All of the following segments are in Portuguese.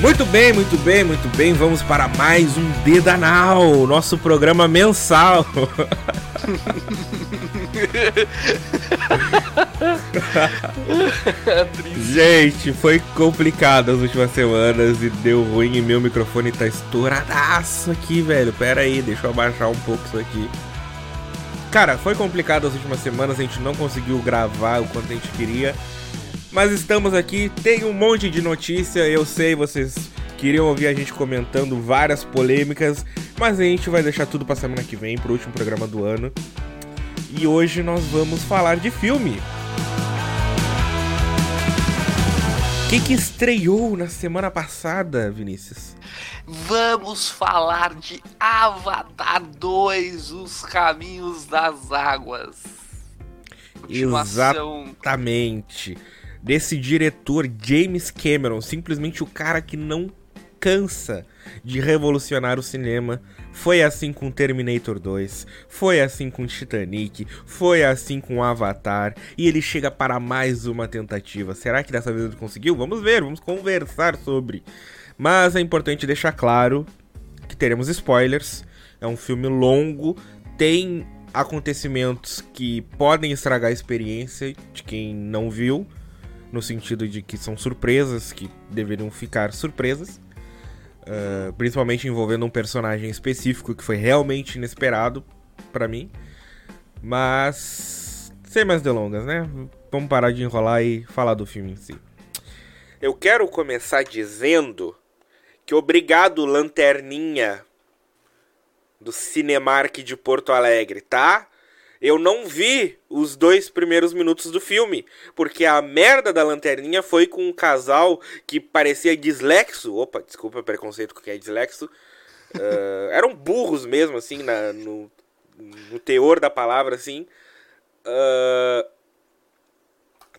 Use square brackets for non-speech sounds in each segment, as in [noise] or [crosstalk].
Muito bem, muito bem, muito bem. Vamos para mais um Dedanal, nosso programa mensal. [laughs] Gente, foi complicado as últimas semanas e deu ruim e meu microfone tá estouradaço aqui, velho. Pera aí, deixa eu abaixar um pouco isso aqui. Cara, foi complicado as últimas semanas, a gente não conseguiu gravar o quanto a gente queria. Mas estamos aqui, tem um monte de notícia, eu sei, vocês queriam ouvir a gente comentando várias polêmicas, mas a gente vai deixar tudo pra semana que vem, pro último programa do ano. E hoje nós vamos falar de filme. O que, que estreou na semana passada, Vinícius? Vamos falar de Avatar 2, Os Caminhos das Águas. Exatamente desse diretor James Cameron, simplesmente o cara que não cansa de revolucionar o cinema. Foi assim com Terminator 2, foi assim com Titanic, foi assim com Avatar, e ele chega para mais uma tentativa. Será que dessa vez ele conseguiu? Vamos ver, vamos conversar sobre. Mas é importante deixar claro que teremos spoilers. É um filme longo, tem acontecimentos que podem estragar a experiência de quem não viu no sentido de que são surpresas que deveriam ficar surpresas, uh, principalmente envolvendo um personagem específico que foi realmente inesperado para mim. Mas sem mais delongas, né? Vamos parar de enrolar e falar do filme em si. Eu quero começar dizendo que obrigado Lanterninha do Cinemark de Porto Alegre, tá? Eu não vi os dois primeiros minutos do filme, porque a merda da lanterninha foi com um casal que parecia dislexo. Opa, desculpa o preconceito com quem é dislexo. Uh, [laughs] eram burros mesmo, assim, na, no, no teor da palavra, assim. Uh,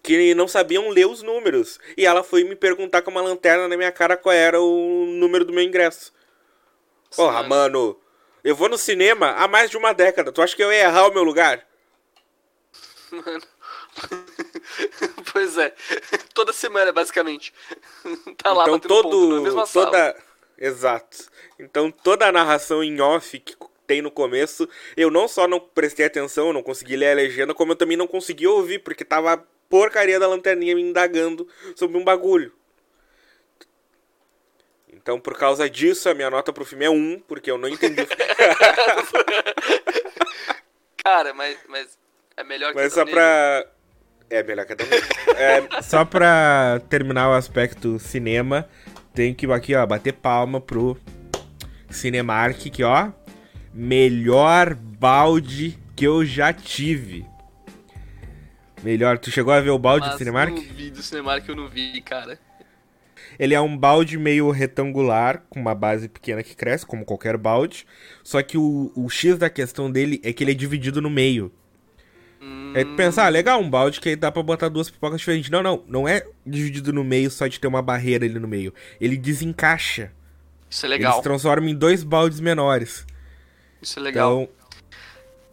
que não sabiam ler os números. E ela foi me perguntar com uma lanterna na minha cara qual era o número do meu ingresso. Porra, mano, eu vou no cinema há mais de uma década. Tu acha que eu ia errar o meu lugar? Mano. [laughs] pois é. Toda semana, basicamente. [laughs] tá lá então, todo, ponto, na mesma toda... sala. Exato. Então toda a narração em off que tem no começo, eu não só não prestei atenção, não consegui ler a legenda, como eu também não consegui ouvir, porque tava a porcaria da lanterninha me indagando sobre um bagulho. Então, por causa disso, a minha nota pro filme é 1, porque eu não entendi. [laughs] Cara, mas, mas é melhor que Mas só pra. É melhor que a é, [laughs] Só pra terminar o aspecto cinema, tem que aqui, ó, bater palma pro Cinemark, que ó, melhor balde que eu já tive. Melhor, tu chegou a ver o balde Mas do Cinemark? Eu não vi do Cinemark, eu não vi, cara. Ele é um balde meio retangular, com uma base pequena que cresce, como qualquer balde. Só que o, o X da questão dele é que ele é dividido no meio. Hum... É pensar, ah, legal, um balde que dá pra botar duas pipocas diferentes. Não, não, não é dividido no meio só de ter uma barreira ali no meio. Ele desencaixa. Isso é legal. Ele se transforma em dois baldes menores. Isso é legal. Então,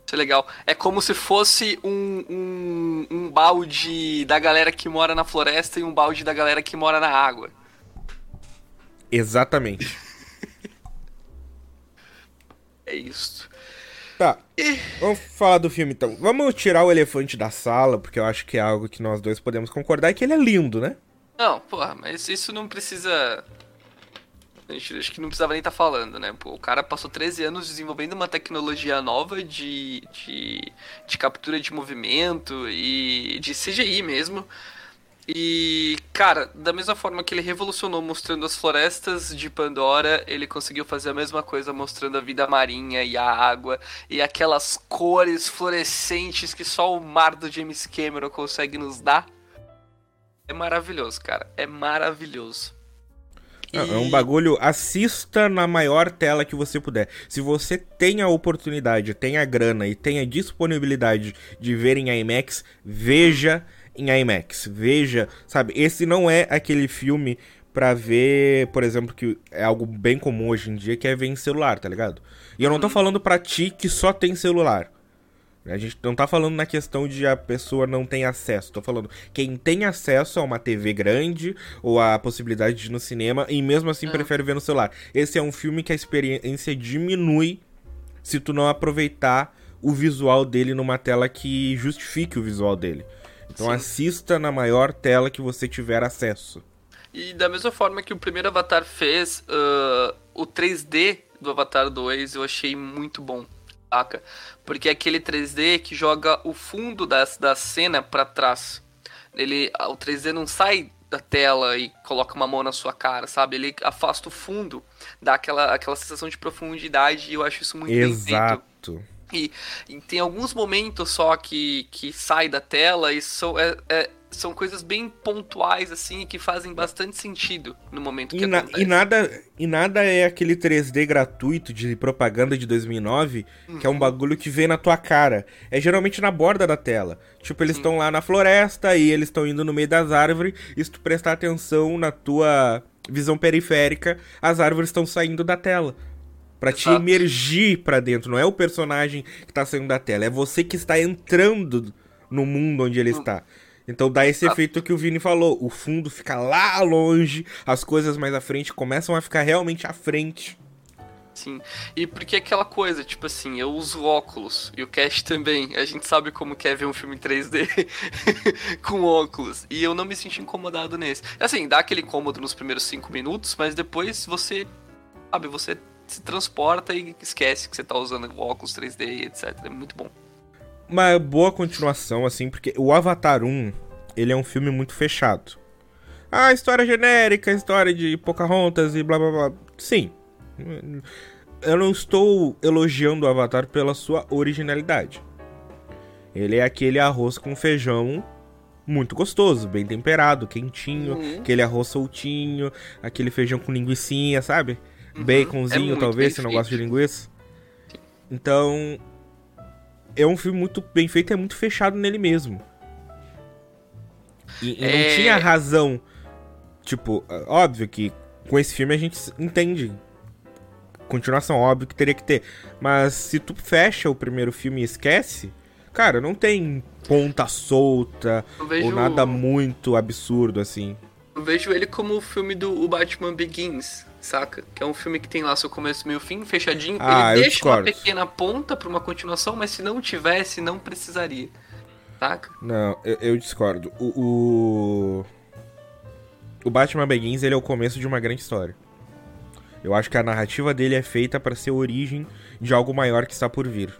isso é legal. É como se fosse um, um, um, balde da galera que mora na floresta e um balde da galera que mora na água. Exatamente. é isso. Tá. Vamos falar do filme então. Vamos tirar o elefante da sala, porque eu acho que é algo que nós dois podemos concordar, que ele é lindo, né? Não, porra, mas isso não precisa. A gente acho que não precisava nem estar tá falando, né? Pô, o cara passou 13 anos desenvolvendo uma tecnologia nova de, de, de captura de movimento e de CGI mesmo e, cara, da mesma forma que ele revolucionou mostrando as florestas de Pandora, ele conseguiu fazer a mesma coisa mostrando a vida marinha e a água e aquelas cores fluorescentes que só o mar do James Cameron consegue nos dar. É maravilhoso, cara. É maravilhoso. E... É um bagulho, assista na maior tela que você puder. Se você tem a oportunidade, tem a grana e tem a disponibilidade de ver em IMAX, veja em IMAX. Veja, sabe, esse não é aquele filme pra ver, por exemplo, que é algo bem comum hoje em dia, que é ver em celular, tá ligado? E eu não tô uhum. falando pra ti que só tem celular. A gente não tá falando na questão de a pessoa não tem acesso. Tô falando quem tem acesso a uma TV grande ou a possibilidade de ir no cinema e mesmo assim É. prefere ver no celular. Esse é um filme que a experiência diminui se tu não aproveitar o visual dele numa tela que justifique o visual dele. Então Sim. assista na maior tela que você tiver acesso. E da mesma forma que o primeiro Avatar fez, ah, o 3D do Avatar 2 eu achei muito bom, saca? Porque é aquele 3D que joga o fundo da, da cena pra trás. Ele, o 3D não sai da tela e coloca uma mão na sua cara, sabe? Ele afasta o fundo, dá aquela, aquela sensação de profundidade e eu acho isso muito bem feito. Exato. E, e tem alguns momentos só que, que sai da tela e são, é- é- são coisas bem pontuais, assim, que fazem bastante sentido no momento que E, na- acontece. e nada, e nada é aquele 3D gratuito de propaganda de 2009, que é um bagulho que vem na tua cara. É geralmente na borda da tela. Tipo, eles estão lá na floresta e eles estão indo no meio das árvores. E se tu prestar atenção na tua visão periférica, as árvores estão saindo da tela. Pra te Exato. emergir pra dentro. Não é o personagem que tá saindo da tela, é você que está entrando no mundo onde ele está. Então dá esse Exato. efeito que o Vini falou. O fundo fica lá longe, as coisas mais à frente começam a ficar realmente à frente. Sim. E porque aquela coisa, tipo assim, eu uso óculos e o Cash também. A gente sabe como que é ver um filme em 3D [laughs] com óculos. E eu não me senti incomodado nesse. Assim, dá aquele incômodo nos primeiros 5 minutos, mas depois você, sabe, você se transporta e esquece que você tá usando óculos 3D e etc. É muito bom. Uma boa continuação, assim, porque o Avatar 1, ele é um filme muito fechado. Ah, história genérica, história de Pocahontas e blá blá blá. Sim. Eu não estou elogiando o Avatar pela sua originalidade. Ele é aquele arroz com feijão muito gostoso, bem temperado, quentinho, Uhum. aquele arroz soltinho, aquele feijão com linguicinha, sabe? Uhum. É Baconzinho, muito talvez, se não gosta de linguiça. Então, é um filme muito bem feito, é muito fechado nele mesmo. E, e É. não tinha razão. Tipo, é óbvio que com esse filme a gente entende. Continuação, óbvio que teria que ter. Mas se tu fecha o primeiro filme e esquece, cara, não tem ponta solta vejo, ou nada muito absurdo assim. eu vejo ele como o filme do o Batman Begins, saca? Que é um filme que tem lá seu começo, meio fim, fechadinho. Ah, ele deixa uma discordo. pequena ponta pra uma continuação, mas se não tivesse, não precisaria. Saca? Não, eu, eu discordo. O, o. o Batman Begins ele é o começo de uma grande história. Eu acho que a narrativa dele é feita pra ser origem de algo maior que está por vir.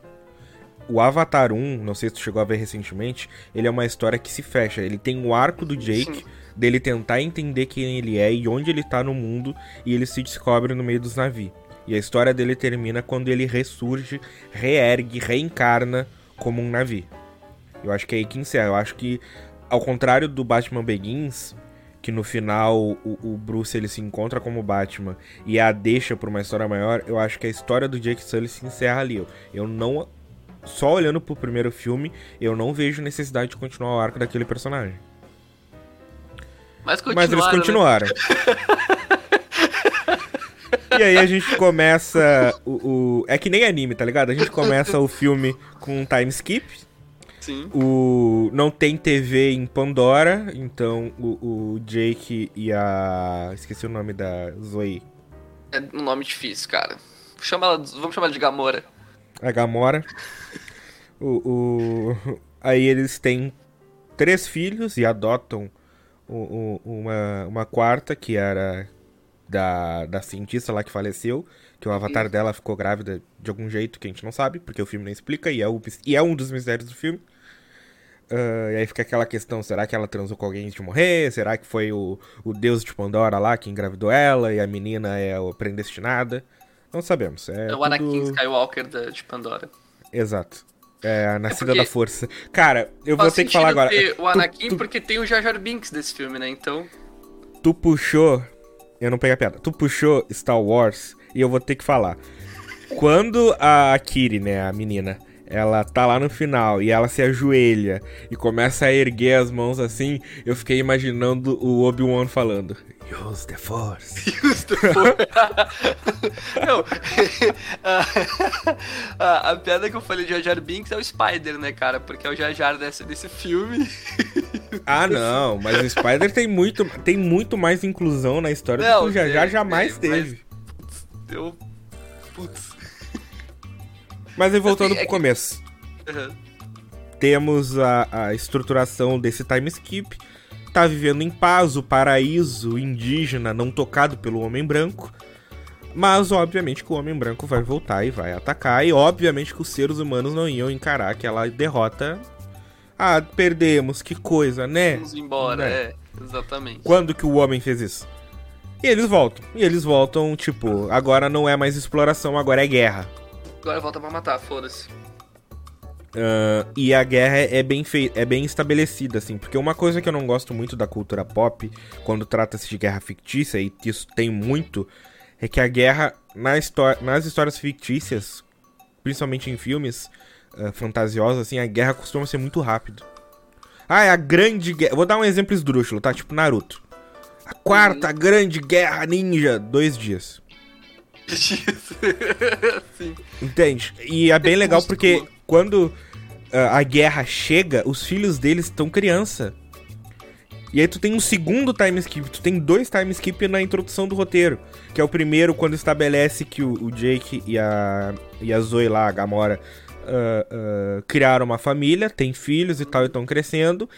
O Avatar 1, não sei se tu chegou a ver recentemente, ele é uma história que se fecha. Ele tem o arco do Jake, Sim. Dele tentar entender quem ele é e onde ele tá no mundo, e ele se descobre no meio dos navios. E a história dele termina quando ele ressurge, reergue, reencarna como um navio. Eu acho que é aí que encerra. Eu acho que, ao contrário do Batman Begins, que no final o, o Bruce ele se encontra como Batman e a deixa pra uma história maior, eu acho que a história do Jake Sully se encerra ali. Eu não. Só olhando pro primeiro filme, eu não vejo necessidade de continuar o arco daquele personagem. Mas, Mas eles continuaram, né? e aí a gente começa o, o- É que nem anime, tá ligado? A gente começa o filme com um time skip. Sim. O não tem TV em Pandora, então o, o Jake e a esqueci o nome da Zoe, É um nome difícil, cara. Chama ela, vamos chamar ela de Gamora. a Gamora. o, o- aí eles têm três filhos e adotam o- o- uma, uma quarta que era da, da cientista lá que faleceu, que o avatar dela ficou grávida de algum jeito que a gente não sabe, porque o filme não explica e é, o, e é um dos mistérios do filme. Ah, e aí fica aquela questão, será que ela transou com alguém antes de morrer? Será que foi o, o deus de Pandora lá que engravidou ela e a menina é a predestinada? Não sabemos. É, É o Anakin tudo- Skywalker da, de Pandora. Exato. É a nascida porque- da força. Cara, eu vou ter que falar agora. ter o Anakin tu, tu, porque tem o Jar Jar Binks desse filme, né? Então, tu puxou. Eu não peguei a piada. Tu puxou Star Wars e eu vou ter que falar. Quando a Kiri, né, a menina, ela tá lá no final e ela se ajoelha e começa a erguer as mãos assim, eu fiquei imaginando o Obi-Wan falando: Use the Force. [laughs] Use the Force. [laughs] Não, a, [laughs] a, a, piada que eu falei de Jar Jar Binks é o Spider, né, cara? Porque é o Jar Jar desse, desse filme. Ah, não, mas o Spider tem muito, tem muito mais inclusão na história não, do que o Jar Jar jamais teve. Mas, putz, eu. Putz. Mas aí voltando assim, é pro que... começo. Uhum. Temos a, a estruturação desse time skip. Tá vivendo em paz, o paraíso indígena não tocado pelo homem branco. Mas, obviamente, que o homem branco vai voltar e vai atacar. E, obviamente, que os seres humanos não iam encarar aquela derrota. Ah, perdemos, que coisa, né? Vamos embora, né? é, exatamente. Quando que o homem fez isso? E eles voltam. E eles voltam, tipo, agora não é mais exploração, agora é guerra. Agora volta pra matar, foda-se. Uh, e a guerra é bem, é bem estabelecida, assim, porque uma coisa que eu não gosto muito da cultura pop, quando trata-se de guerra fictícia, e isso tem muito, é que a guerra na nas histórias fictícias, principalmente em filmes uh, fantasiosos, assim, a guerra costuma ser muito rápido. Ah, é a grande guerra. Vou dar um exemplo esdrúxulo, tá? Tipo Naruto. A quarta uhum. grande guerra ninja, dois dias. [laughs] Sim. Entende? E é bem legal porque quando uh, a guerra chega, os filhos deles estão criança. E aí tu tem um segundo time skip, tu tem dois time skip na introdução do roteiro. Que é o primeiro quando estabelece que o, o Jake e a, e a Zoe lá, a Gamora, uh, uh, criaram uma família, tem filhos e tal, e estão crescendo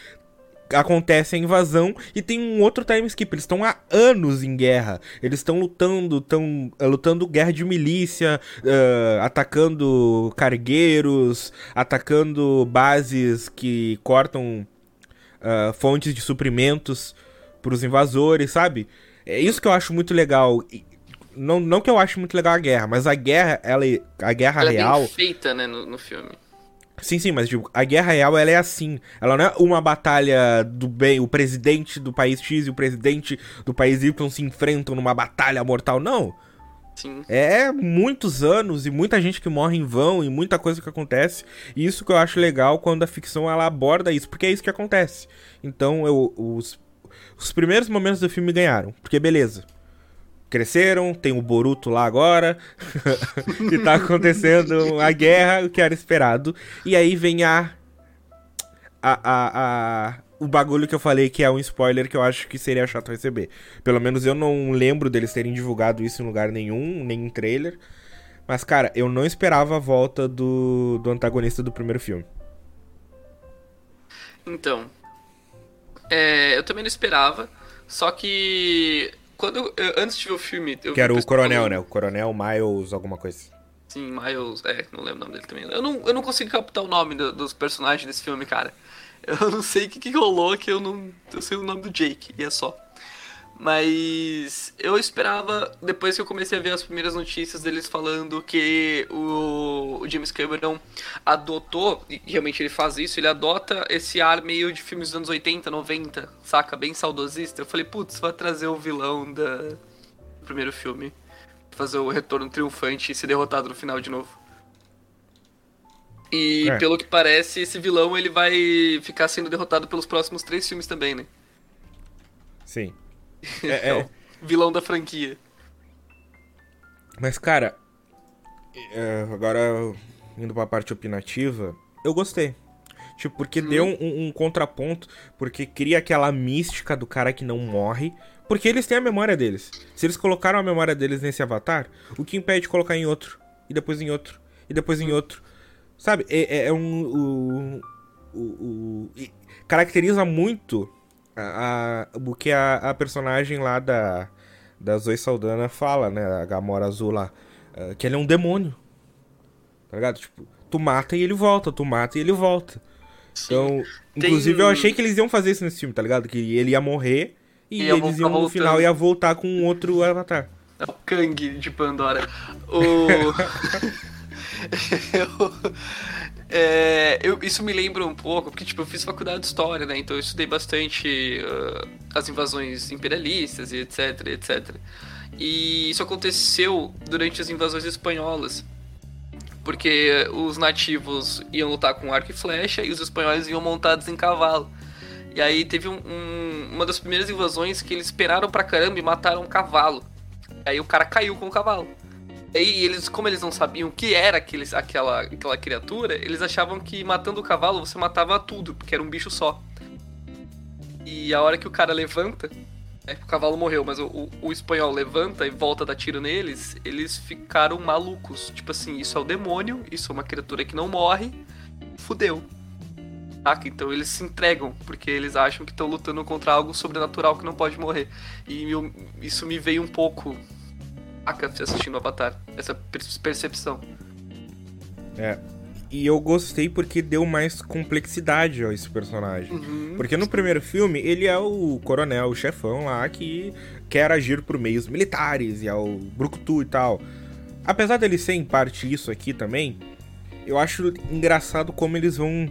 acontece a invasão e tem um outro time skip. Eles estão há anos em guerra. Eles estão lutando, estão uh, lutando guerra de milícia, uh, atacando cargueiros, atacando bases que cortam uh, fontes de suprimentos para os invasores, sabe? É isso que eu acho muito legal. Não, não que eu acho muito legal a guerra, mas a guerra, ela, a guerra ela real. É bem feita, né, no, no filme. Sim, sim, mas tipo, a guerra real ela é assim. Ela não é uma batalha do bem, o presidente do país X e o presidente do país Y se enfrentam numa batalha mortal, não. Sim. É muitos anos e muita gente que morre em vão e muita coisa que acontece. E isso que eu acho legal quando a ficção ela aborda isso, porque é isso que acontece. Então, eu, os, os primeiros momentos do filme ganharam, porque beleza cresceram, tem o Boruto lá agora, [laughs] e tá acontecendo a guerra, o que era esperado. E aí vem a, a, a, a, o bagulho que eu falei que é um spoiler que eu acho que seria chato receber. Pelo menos eu não lembro deles terem divulgado isso em lugar nenhum, nem em trailer. Mas, cara, eu não esperava a volta do, do antagonista do primeiro filme. Então, é, eu também não esperava. Só que quando eu, antes de ver o filme. Eu que era o Coronel, falando... né? O Coronel Miles, alguma coisa. Sim, Miles. É, não lembro o nome dele também. Eu não, eu não consigo captar o nome do, dos personagens desse filme, cara. Eu [laughs] não sei o que, que rolou que eu não. Eu sei o nome do Jake, e é só. Mas eu esperava, depois que eu comecei a ver as primeiras notícias deles falando que o, o James Cameron adotou, e realmente ele faz isso, ele adota esse ar meio de filmes dos anos 80, 90, saca? Bem saudosista. Eu falei, putz, vai trazer o vilão da, do primeiro filme. Fazer o retorno triunfante e ser derrotado no final de novo. E é. pelo que parece, esse vilão ele vai ficar sendo derrotado pelos próximos três filmes também, né? Sim. É, é. [laughs] vilão da franquia. Mas, cara, é, agora indo pra parte opinativa, eu gostei. Tipo, porque hum. deu um, um, contraponto, porque cria aquela mística do cara que não morre, porque eles têm a memória deles. Se eles colocaram a memória deles nesse avatar, o que impede de colocar em outro, e depois em outro, e depois em outro. Sabe? É, é, é um. O, o, o, caracteriza muito a, a, o que a, a, personagem lá da, da Zoe Saldana fala, né? A Gamora Azul lá. Uh, que ele é um demônio. Tá ligado? Tipo, tu mata e ele volta, tu mata e ele volta. Sim. Então, Tem... inclusive eu achei que eles iam fazer isso nesse filme, tá ligado? Que ele ia morrer e, e eles iam no voltando. final ia voltar com outro avatar. É o Kang de Pandora. O. [laughs] [laughs] é, eu, isso me lembra um pouco, porque tipo, eu fiz faculdade de história, né? Então eu estudei bastante uh, as invasões imperialistas e etc, etc. E isso aconteceu durante as invasões espanholas. Porque os nativos iam lutar com arco e flecha e os espanhóis iam montados em cavalo. E aí teve um, um, uma das primeiras invasões que eles esperaram pra caramba e mataram um cavalo. Aí o cara caiu com o cavalo. E eles, como eles não sabiam o que era aquele, aquela, aquela criatura, eles achavam que matando o cavalo você matava tudo, porque era um bicho só. E a hora que o cara levanta, é, o cavalo morreu, mas o, o, o, espanhol levanta e volta a dar tiro neles, eles ficaram malucos. Tipo assim, isso é o demônio, isso é uma criatura que não morre, fudeu. Saca? Então eles se entregam, porque eles acham que estão lutando contra algo sobrenatural que não pode morrer. E eu, isso me veio um pouco saca assistindo Avatar, essa percepção. É, e eu gostei porque deu mais complexidade a esse personagem. Uhum. Porque no primeiro filme, ele é o coronel, o chefão lá, que quer agir por meios militares, e é o Brucutu e tal. Apesar dele ser em parte isso aqui também, eu acho engraçado como eles vão.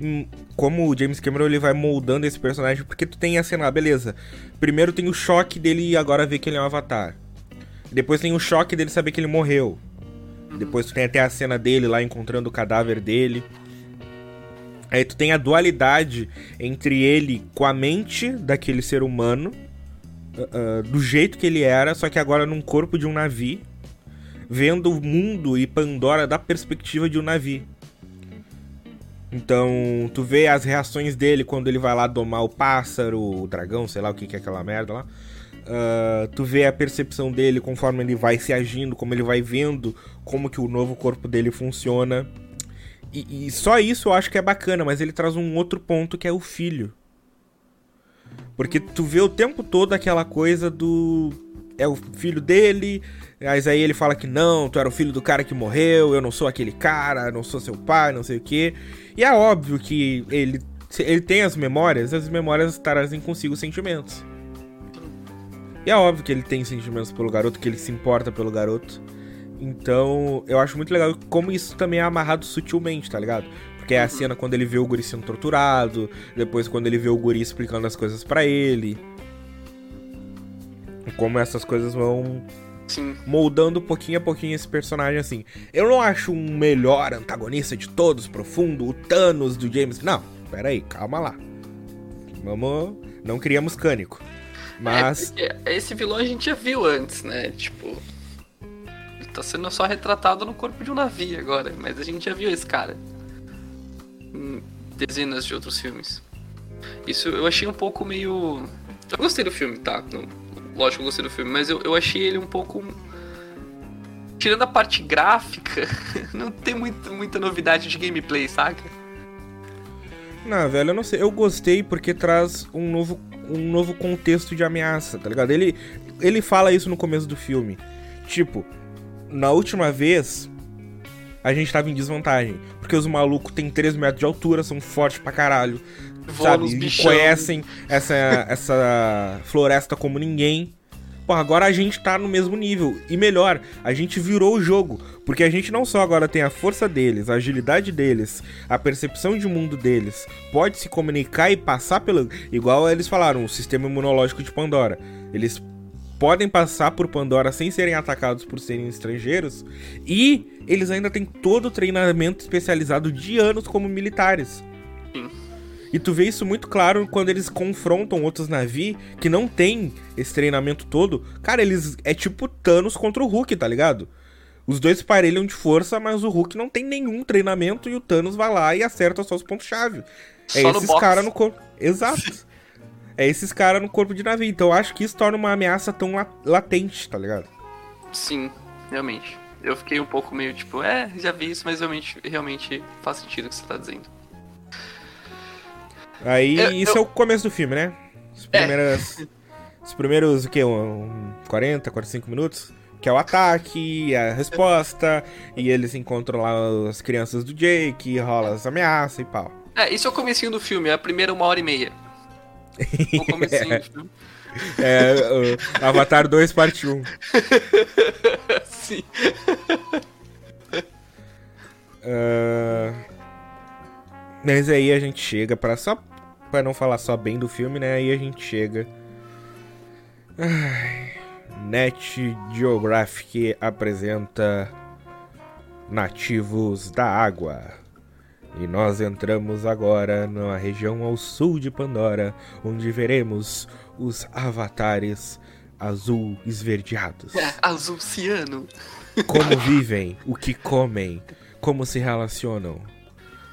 Hum, como o James Cameron ele vai moldando esse personagem, porque tu tem a cena, beleza. Primeiro tem o choque dele agora ver que ele é um avatar. Depois tem o choque dele saber que ele morreu. Depois tu tem até a cena dele lá encontrando o cadáver dele. Aí tu tem a dualidade entre ele com a mente daquele ser humano, uh, do jeito que ele era, só que agora num corpo de um navio, vendo o mundo e Pandora da perspectiva de um navio. Então, tu vê as reações dele quando ele vai lá domar o pássaro, o dragão, sei lá o que, que é aquela merda lá. Uh, tu vê a percepção dele conforme ele vai se agindo, como ele vai vendo como que o novo corpo dele funciona. E, e, só isso eu acho que é bacana, mas ele traz um outro ponto que é o filho. Porque tu vê o tempo todo aquela coisa do. É o filho dele, mas aí ele fala que não, tu era o filho do cara que morreu, eu não sou aquele cara, não sou seu pai, não sei o quê. E é óbvio que ele, ele tem as memórias, as memórias trazem consigo sentimentos. E é óbvio que ele tem sentimentos pelo garoto, que ele se importa pelo garoto. Então, eu acho muito legal como isso também é amarrado sutilmente, tá ligado? Porque é a uhum. cena quando ele vê o guri sendo torturado, depois quando ele vê o guri explicando as coisas para ele. Como essas coisas vão Sim. moldando pouquinho a pouquinho esse personagem assim. Eu não acho um melhor antagonista de todos, profundo, o Thanos do James. Não, pera aí, calma lá. Vamos. Não criamos cânico. Mas. É, esse vilão a gente já viu antes, né? Tipo. Ele tá sendo só retratado no corpo de um navio agora, mas a gente já viu esse cara. Em dezenas de outros filmes. Isso eu achei um pouco meio. Eu gostei do filme, tá? Lógico que eu gostei do filme, mas eu, eu achei ele um pouco. Tirando a parte gráfica, [laughs] não tem muito, muita novidade de gameplay, saca? Não, velho, eu não sei. Eu gostei porque traz um novo um novo contexto de ameaça, tá ligado? Ele, ele fala isso no começo do filme. Tipo, na última vez, a gente tava em desvantagem. Porque os malucos têm 3 metros de altura, são fortes pra caralho. sabe? E conhecem essa, essa floresta como ninguém. Pô, agora a gente tá no mesmo nível. E melhor, a gente virou o jogo. Porque a gente não só agora tem a força deles, a agilidade deles, a percepção de mundo deles, pode se comunicar e passar pelo. Igual eles falaram, o sistema imunológico de Pandora. Eles podem passar por Pandora sem serem atacados por serem estrangeiros. E eles ainda têm todo o treinamento especializado de anos como militares. Sim. E tu vê isso muito claro quando eles confrontam outros navios que não tem esse treinamento todo. Cara, eles. É tipo Thanos contra o Hulk, tá ligado? Os dois parelham de força, mas o Hulk não tem nenhum treinamento e o Thanos vai lá e acerta só os pontos-chave. [laughs] É esses caras no corpo. Exato. é esses caras no corpo de navio. Então eu acho que isso torna uma ameaça tão latente, tá ligado? Sim, realmente. Eu fiquei um pouco meio tipo, é, já vi isso, mas realmente, realmente faz sentido o que você tá dizendo. Aí, eu, isso eu... é o começo do filme, né? As é. primeiras. É. Os primeiros, o quê? Um 40, 45 minutos? Que é o ataque, a resposta, e eles encontram lá as crianças do Jake, rola as ameaças e pau. É, isso é o comecinho do filme, é a primeira uma hora e meia. [laughs] O comecinho é. do filme. É, o Avatar 2, parte 1. [laughs] Sim. Uh, mas aí a gente chega para só para não falar só bem do filme, né? Aí a gente chega. Ai, Net Geographic apresenta nativos da água. E nós entramos agora na região ao sul de Pandora, onde veremos os avatares azul esverdeados. [laughs] É, azul ciano. Como vivem, o que comem, como se relacionam.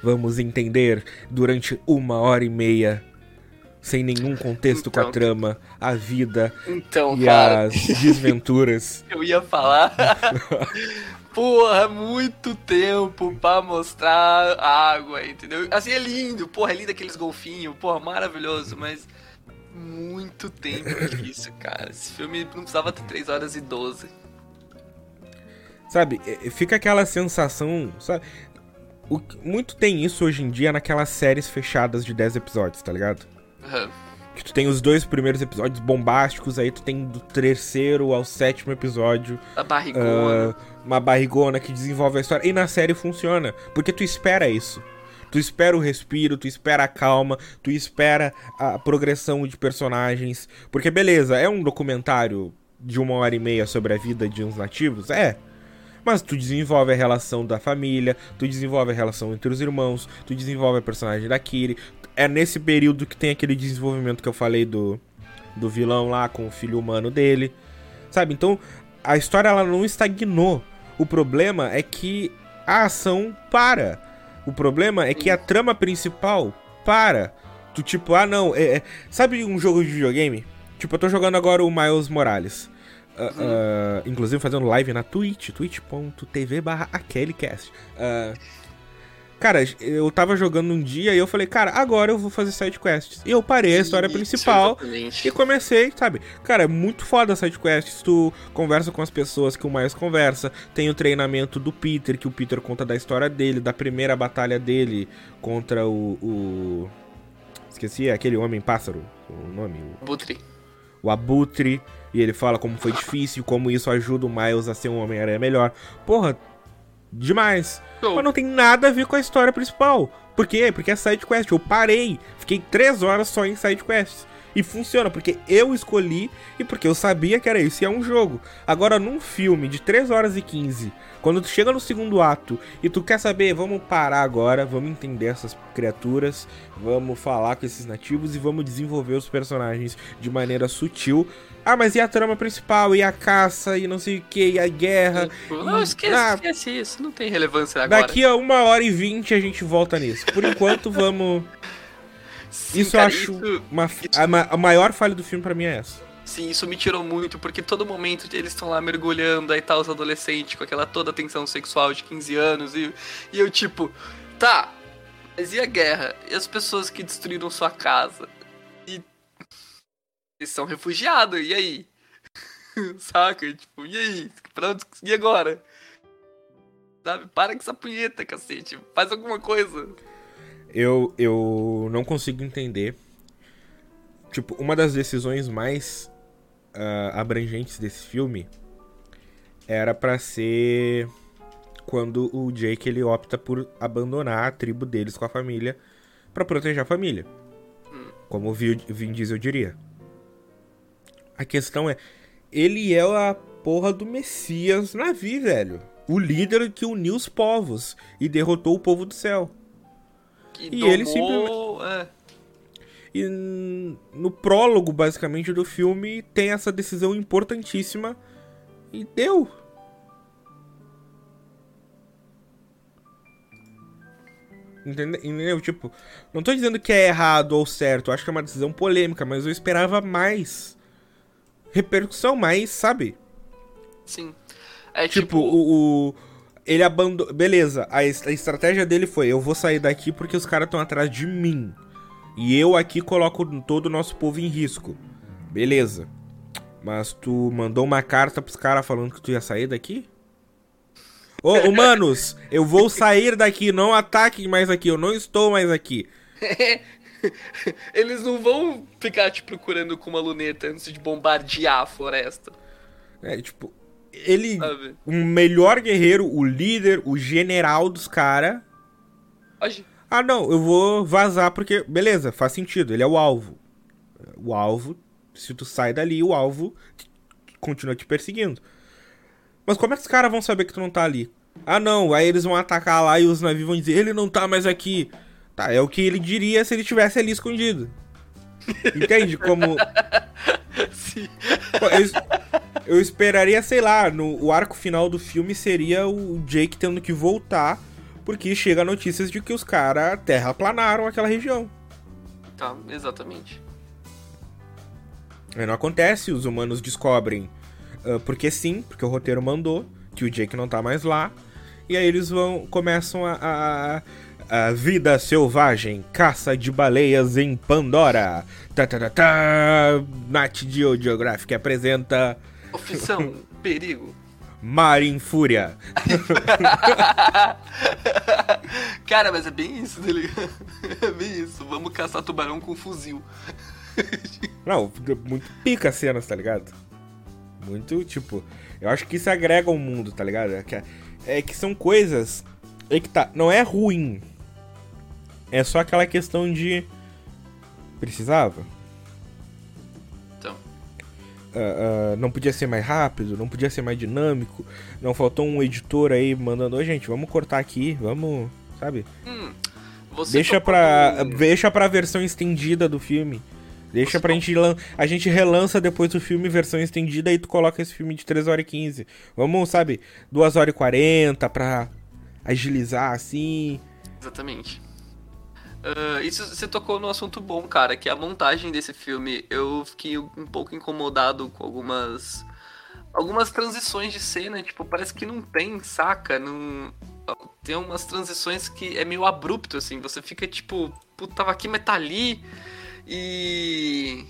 Vamos entender durante uma hora e meia, sem nenhum contexto então, com a então. trama, a vida então, e cara, as desventuras. [laughs] Eu ia falar. [laughs] porra, muito tempo pra mostrar água, entendeu? Assim, é lindo, porra, é lindo aqueles golfinhos, porra, maravilhoso, mas muito tempo isso, cara. Esse filme não precisava ter 3 horas e 12. Sabe, é, é, fica aquela sensação, sabe? O, muito tem isso hoje em dia naquelas séries fechadas de 10 episódios, tá ligado? Uhum. Que tu tem os dois primeiros episódios bombásticos, aí tu tem do terceiro ao sétimo episódio. A barrigona. Uh, uma barrigona que desenvolve a história. E na série funciona, porque tu espera isso. Tu espera o respiro, tu espera a calma, tu espera a progressão de personagens. Porque beleza, é um documentário de uma hora e meia sobre a vida de uns nativos? É. Mas tu desenvolve a relação da família, tu desenvolve a relação entre os irmãos, tu desenvolve a personagem da Kiri. É nesse período que tem aquele desenvolvimento que eu falei do, do vilão lá com o filho humano dele. Sabe? Então, a história ela não estagnou. O problema é que a ação para. O problema é que a trama principal para. Tu tipo, ah não, é, é... sabe um jogo de videogame? Tipo, eu tô jogando agora o Miles Morales. Uh, inclusive fazendo live na Twitch, twitch.tv barra Uh, cara, eu tava jogando um dia e eu falei, cara, agora eu vou fazer sidequests. E eu parei a história principal exatamente. e comecei, sabe? Cara, é muito foda sidequests. Tu conversa com as pessoas que o mais conversa. Tem o treinamento do Peter, que o Peter conta da história dele, da primeira batalha dele contra o. o... Esqueci, aquele homem pássaro, o nome. O... Butri. O Abutre. E ele fala como foi difícil, como isso ajuda o Miles a ser um Homem-Aranha melhor. Porra, demais. Mas não tem nada a ver com a história principal. Por quê? Porque é side quest. Eu parei, fiquei três horas só em side quests. E funciona, porque eu escolhi e porque eu sabia que era isso. E é um jogo. Agora, num filme de 3 horas e 15, quando tu chega no segundo ato e tu quer saber, vamos parar agora, vamos entender essas criaturas, vamos falar com esses nativos e vamos desenvolver os personagens de maneira sutil. Ah, mas e a trama principal? E a caça? E não sei o que? E a guerra? Não, esquece, ah, esquece isso. Não tem relevância agora. Daqui a uma hora e vinte a gente volta nisso. Por enquanto, vamos... Sim, isso cara, eu acho... Isso, uma, isso... A, a maior falha do filme para mim é essa. Sim, isso me tirou muito, porque todo momento eles estão lá mergulhando, aí tá os adolescentes com aquela toda tensão sexual de 15 anos, e, e eu tipo, tá, mas e a guerra? E as pessoas que destruíram sua casa? Eles são refugiados, e aí? [laughs] Saca? Tipo, e aí? Pronto, e agora? Sabe? Para com essa punheta, cacete. Faz alguma coisa. Eu, eu não consigo entender. Tipo, uma das decisões mais uh, abrangentes desse filme era para ser quando o Jake ele opta por abandonar a tribo deles com a família para proteger a família. Como o Vin Diesel diria. A questão é, ele é a porra do Messias Navi, velho. O líder que uniu os povos e derrotou o povo do céu. Que e domou, ele simplesmente. É. E no prólogo, basicamente, do filme, tem essa decisão importantíssima. E deu. Entendeu? Tipo, não tô dizendo que é errado ou certo, acho que é uma decisão polêmica, mas eu esperava mais repercussão, mas, sabe? Sim. É tipo, tipo o, o, Ele abandonou. Beleza, a, a estratégia dele foi: eu vou sair daqui porque os caras estão atrás de mim. E eu aqui coloco todo o nosso povo em risco. Beleza. Mas tu mandou uma carta pros caras falando que tu ia sair daqui? Ô, [laughs] humanos, eu vou sair daqui, não ataquem mais aqui, eu não estou mais aqui. [laughs] Eles não vão ficar te procurando com uma luneta antes de bombardear a floresta. É, tipo, ele. Sabe? Um melhor guerreiro, o líder, o general dos caras. Ah, não, eu vou vazar porque. Beleza, faz sentido, ele é o alvo. O alvo, se tu sai dali, o alvo continua te perseguindo. Mas como é que os caras vão saber que tu não tá ali? Ah, não, aí eles vão atacar lá e os navios vão dizer: ele não tá mais aqui. Tá, é o que ele diria se ele tivesse ali escondido. [laughs] Entende? Como. Sim. Eu, eu, esperaria, sei lá, no, o arco final do filme seria o Jake tendo que voltar, porque chega notícias de que os caras terraplanaram aquela região. Tá, exatamente. Aí não acontece, os humanos descobrem uh, porque sim, porque o roteiro mandou, que o Jake não tá mais lá. E aí eles vão. começam a, a a vida selvagem, caça de baleias em Pandora. Tá, tá, tá, tá. Nat Geo Geographic apresenta. Opção, perigo. Mar em Fúria. [laughs] Cara, mas é bem isso, tá ligado? [laughs] É bem isso. Vamos caçar tubarão com fuzil. [laughs] Não, muito pica as cenas, tá ligado? Muito, tipo. Eu acho que isso agrega ao mundo, tá ligado? É que, é que são coisas. É que tá. Não é ruim. É só aquela questão de. Precisava? Uh, uh, não podia ser mais rápido, não podia ser mais dinâmico. Não faltou um editor aí mandando, ô gente, vamos cortar aqui, vamos. Sabe? Hum, deixa, pra, deixa pra versão estendida do filme. Deixa você pra gente. A gente relança depois do filme versão estendida e tu coloca esse filme de 3 horas e 15. Vamos, sabe, 2 horas e 40 pra agilizar assim. Exatamente. Uh, isso você tocou no assunto bom, cara, que é a montagem desse filme. Eu fiquei um pouco incomodado com algumas algumas transições de cena, tipo, parece que não tem, saca? Não tem umas transições que é meio abrupto assim, você fica tipo, puta, tava aqui, mas tá ali. E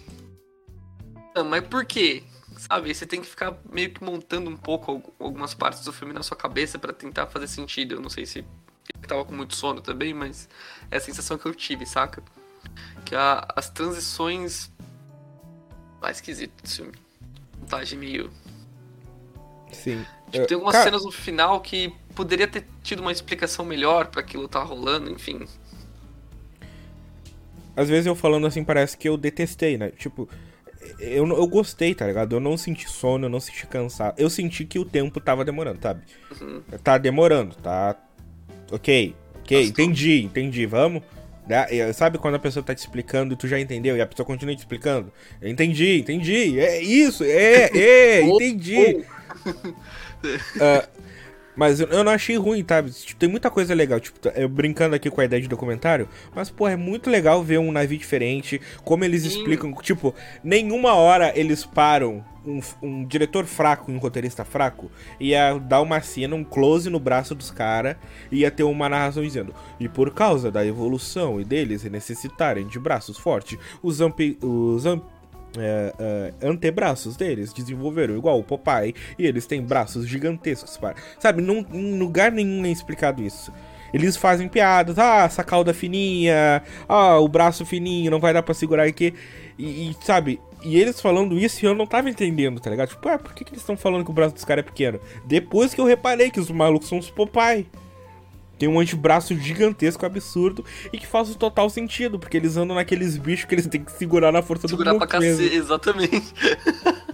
mas por quê? Sabe, você tem que ficar meio que montando um pouco algumas partes do filme na sua cabeça para tentar fazer sentido. Eu não sei se eu tava com muito sono também, mas é a sensação que eu tive, saca? Que a, as transições. mais esquisito desse filme. Montagem meio. Sim. Tipo, tem algumas Cara... cenas no final que poderia ter tido uma explicação melhor para aquilo tá rolando, enfim. Às vezes eu falando assim parece que eu detestei, né? Tipo, eu, eu gostei, tá ligado? Eu não senti sono, eu não senti cansado. Eu senti que o tempo tava demorando, sabe? Uhum. Tá demorando, tá ok, ok, entendi, entendi, vamos. Né? Sabe quando a pessoa tá te explicando e tu já entendeu e a pessoa continua te explicando? Entendi, entendi, é isso, é, é, [laughs] entendi. uh, [laughs] mas eu não achei ruim, tá? Tem muita coisa legal, tipo, eu brincando aqui com a ideia de documentário, mas, pô, é muito legal ver um navio diferente, como eles Sim. explicam, tipo, nenhuma hora eles param um, um, diretor fraco, um roteirista fraco, ia dar uma cena, um close no braço dos caras, ia ter uma narração dizendo: E por causa da evolução e deles necessitarem de braços fortes, os, ampi, os amp, é, é, antebraços deles desenvolveram igual o Popeye e eles têm braços gigantescos. Para... Sabe, num, em lugar nenhum é explicado isso. Eles fazem piadas, ah, essa cauda fininha, ah, o braço fininho, não vai dar pra segurar aqui. E, e sabe, e eles falando isso eu não tava entendendo, tá ligado? Tipo, ah, por que, que eles estão falando que o braço dos caras é pequeno? Depois que eu reparei que os malucos são os Popeye. Tem um antebraço gigantesco, absurdo, e que faz o total sentido, porque eles andam naqueles bichos que eles têm que segurar na força segurar do Segurar pra cacete, exatamente. [laughs]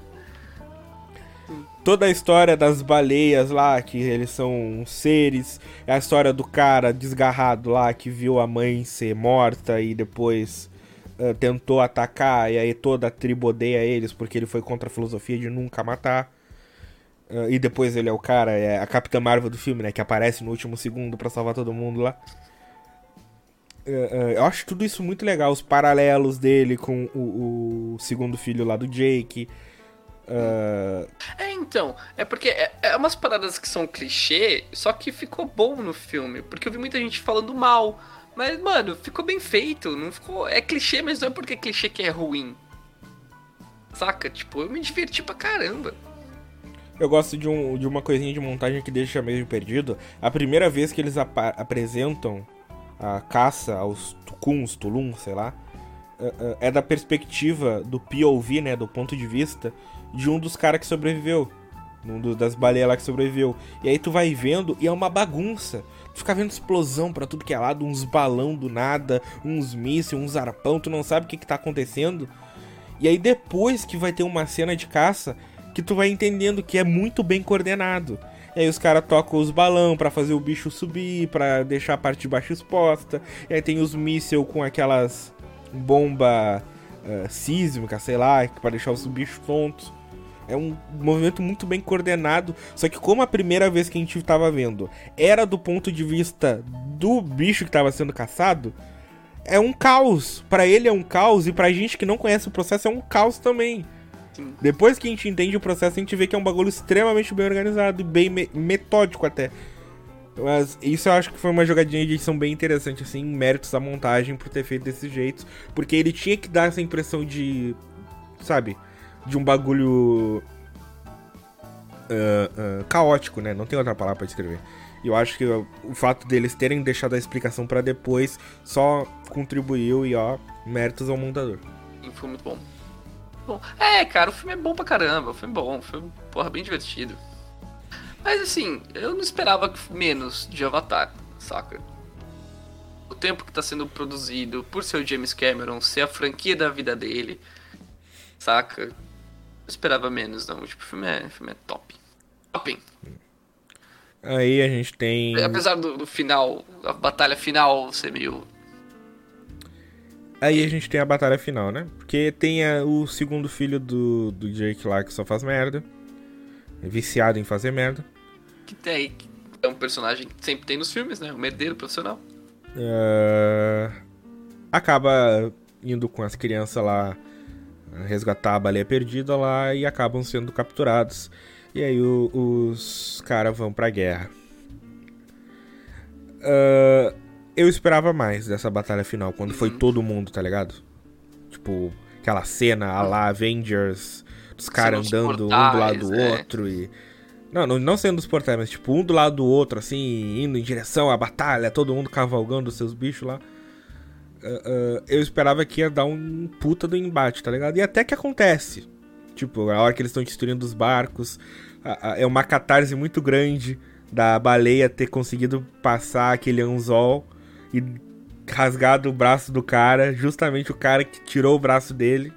Toda a história das baleias lá, que eles são seres. É a história do cara desgarrado lá que viu a mãe ser morta e depois uh, tentou atacar. E aí toda a tribo odeia eles porque ele foi contra a filosofia de nunca matar. Uh, e depois ele é o cara, é a Capitã Marvel do filme, né? Que aparece no último segundo para salvar todo mundo lá. Uh, eu acho tudo isso muito legal. Os paralelos dele com o, o segundo filho lá do Jake. Uh... É, então, é porque é, é, umas paradas que são clichê, só que ficou bom no filme. Porque eu vi muita gente falando mal. Mas, mano, ficou bem feito. Não ficou. É clichê, mas não é porque é clichê que é ruim. Saca? Tipo, eu me diverti pra caramba. Eu gosto de, um, de uma coisinha de montagem que deixa meio perdido. A primeira vez que eles ap apresentam a caça aos tucuns, tulum, sei lá, é, é, é da perspectiva do POV, né, do ponto de vista de um dos caras que sobreviveu. Um do, das baleias lá que sobreviveu. E aí tu vai vendo e é uma bagunça. Tu fica vendo explosão para tudo que é lado, uns balão do nada, uns mísseis, uns arpão, tu não sabe o que, que tá acontecendo. E aí depois que vai ter uma cena de caça, que tu vai entendendo que é muito bem coordenado. E aí os caras tocam os balão para fazer o bicho subir, para deixar a parte de baixo exposta. E aí tem os mísseis com aquelas bomba uh, sísmica, sei lá, para deixar os bichos tontos. É um movimento muito bem coordenado. Só que como a primeira vez que a gente estava vendo era do ponto de vista do bicho que estava sendo caçado, é um caos. Para ele é um caos e pra gente que não conhece o processo é um caos também. Sim. Depois que a gente entende o processo, a gente vê que é um bagulho extremamente bem organizado e bem me metódico até. Mas isso eu acho que foi uma jogadinha de edição bem interessante, assim, méritos da montagem por ter feito desse jeito. Porque ele tinha que dar essa impressão de. Sabe? De um bagulho. Uh, uh, caótico, né? Não tem outra palavra para descrever. E eu acho que o fato deles terem deixado a explicação para depois só contribuiu e ó, méritos ao montador. Foi muito bom. bom. É, cara, o filme é bom pra caramba. Filme é bom, filme, porra, bem divertido. Mas assim, eu não esperava menos de Avatar, saca? O tempo que tá sendo produzido por seu James Cameron ser a franquia da vida dele, saca? Esperava menos, não. Tipo, o filme é, o filme é top. Top! Aí a gente tem. Apesar do, do final, a batalha final ser meio. Aí a gente tem a batalha final, né? Porque tem a, o segundo filho do, do Jake lá que só faz merda. É viciado em fazer merda. Que tem. É um personagem que sempre tem nos filmes, né? Um merdeiro profissional. Uh, acaba indo com as crianças lá resgatar a baleia perdida lá e acabam sendo capturados. E aí o, os caras vão pra guerra. Uh, eu esperava mais dessa batalha final, quando uhum. foi todo mundo, tá ligado? Tipo, aquela cena a lá Avengers, os caras andando um do lado do é. outro e. Não, não, não sendo os portais, mas tipo, um do lado do outro, assim, indo em direção à batalha, todo mundo cavalgando os seus bichos lá. Uh, eu esperava que ia dar um puta do embate, tá ligado? E até que acontece. Tipo, a hora que eles estão destruindo os barcos, é uma catarse muito grande da baleia ter conseguido passar aquele anzol e rasgado o braço do cara, justamente o cara que tirou o braço dele.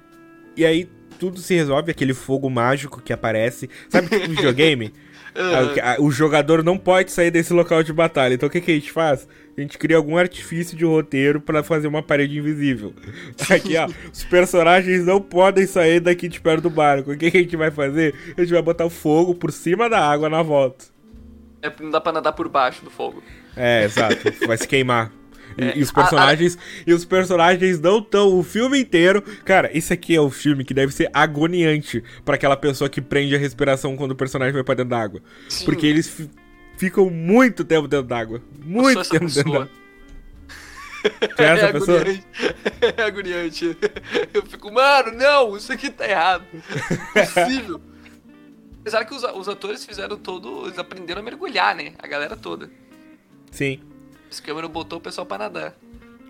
E aí tudo se resolve, aquele fogo mágico que aparece. Sabe [laughs] tipo videogame? Uhum. O jogador não pode sair desse local de batalha. Então o que, que a gente faz? A gente cria algum artifício de roteiro para fazer uma parede invisível. [laughs] Aqui, ó. os personagens não podem sair daqui de perto do barco. O que, que a gente vai fazer? A gente vai botar o fogo por cima da água na volta. É, não dá pra nadar por baixo do fogo. É, exato. Vai se queimar. É. E, os personagens. A, a... E os personagens não estão o filme inteiro. Cara, esse aqui é o filme que deve ser agoniante para aquela pessoa que prende a respiração quando o personagem vai pra dentro d'água. Porque eles ficam muito tempo dentro d'água. Muito tempo dentro d'água. é essa é pessoa? Agoniante. [laughs] É agoniante. Eu fico, mano, não, isso aqui tá errado. Impossível. Apesar que os, os atores fizeram todo. Eles aprenderam a mergulhar, né? A galera toda. Sim. Os câmeras botou o pessoal pra nadar.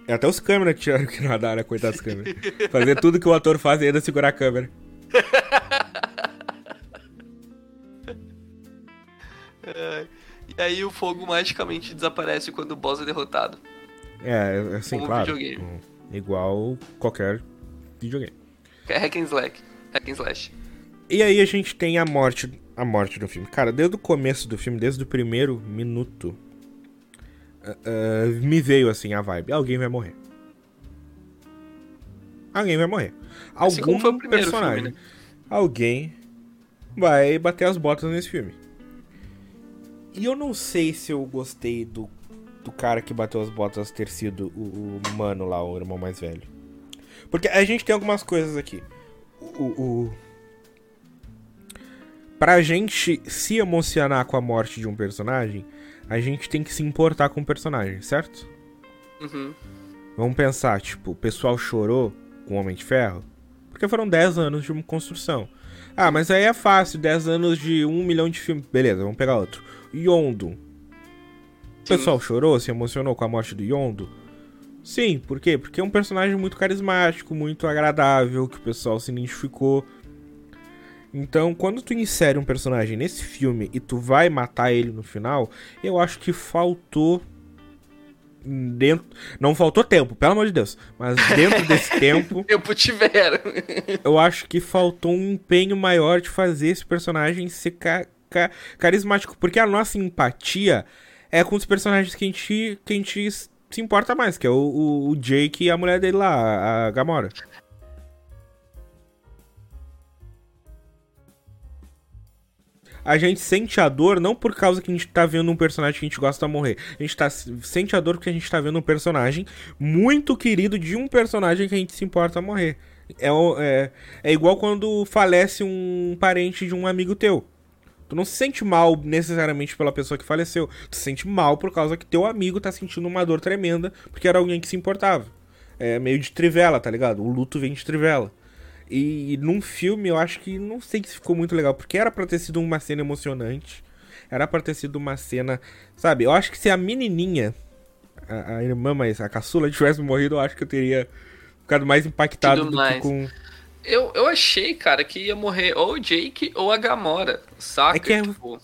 É até os câmeras que tiraram que nadaram, né? coitados dos câmeras. Fazer tudo que o ator faz e ainda segurar a câmera. [laughs] e aí o fogo magicamente desaparece quando o boss é derrotado. É, assim, Como claro. Videogame. Igual qualquer videogame. É hack and slash. Hack and slash. E aí a gente tem a morte, a morte do filme. Cara, desde o começo do filme, desde o primeiro minuto, uh, me veio assim a vibe. Alguém vai morrer. Alguém vai morrer. Assim Algum personagem. Filme, né? Alguém vai bater as botas nesse filme. E eu não sei se eu gostei do, do cara que bateu as botas ter sido o, o mano lá, o irmão mais velho. Porque a gente tem algumas coisas aqui. O, o, pra gente se emocionar com a morte de um personagem, a gente tem que se importar com o personagem, certo? Uhum. Vamos pensar, tipo, o pessoal chorou com o Homem de Ferro porque foram 10 anos de uma construção. Ah, mas aí é fácil, 10 anos de um milhão de filmes. Beleza, vamos pegar outro. Yondo. O pessoal chorou, se emocionou com a morte do Yondo? Sim, por quê? Porque é um personagem muito carismático, muito agradável, que o pessoal se identificou. Então, quando tu insere um personagem nesse filme e tu vai matar ele no final, eu acho que faltou dentro, não faltou tempo, pelo amor de Deus, mas dentro desse [laughs] tempo, tempo tiveram. eu acho que faltou um empenho maior de fazer esse personagem ser ca ca carismático. Porque a nossa empatia é com os personagens que a gente, que a gente se importa mais, que é o, o, o Jake e a mulher dele lá, a Gamora. A gente sente a dor não por causa que a gente tá vendo um personagem que a gente gosta morrer. A gente tá, sente a dor porque a gente tá vendo um personagem muito querido de um personagem que a gente se importa morrer. É, é, é igual quando falece um parente de um amigo teu. Tu não se sente mal necessariamente pela pessoa que faleceu. Tu se sente mal por causa que teu amigo tá sentindo uma dor tremenda porque era alguém que se importava. É meio de trivela, tá ligado? O luto vem de trivela. E num filme eu acho que não sei se ficou muito legal, porque era pra ter sido uma cena emocionante. Era pra ter sido uma cena. Sabe, eu acho que se a menininha, a, a irmã, mas a caçula [laughs] tivesse morrido, eu acho que eu teria ficado mais impactado Tudo do mais. que com. Eu, eu achei, cara, que ia morrer ou o Jake ou a Gamora, saca? É que é, tipo...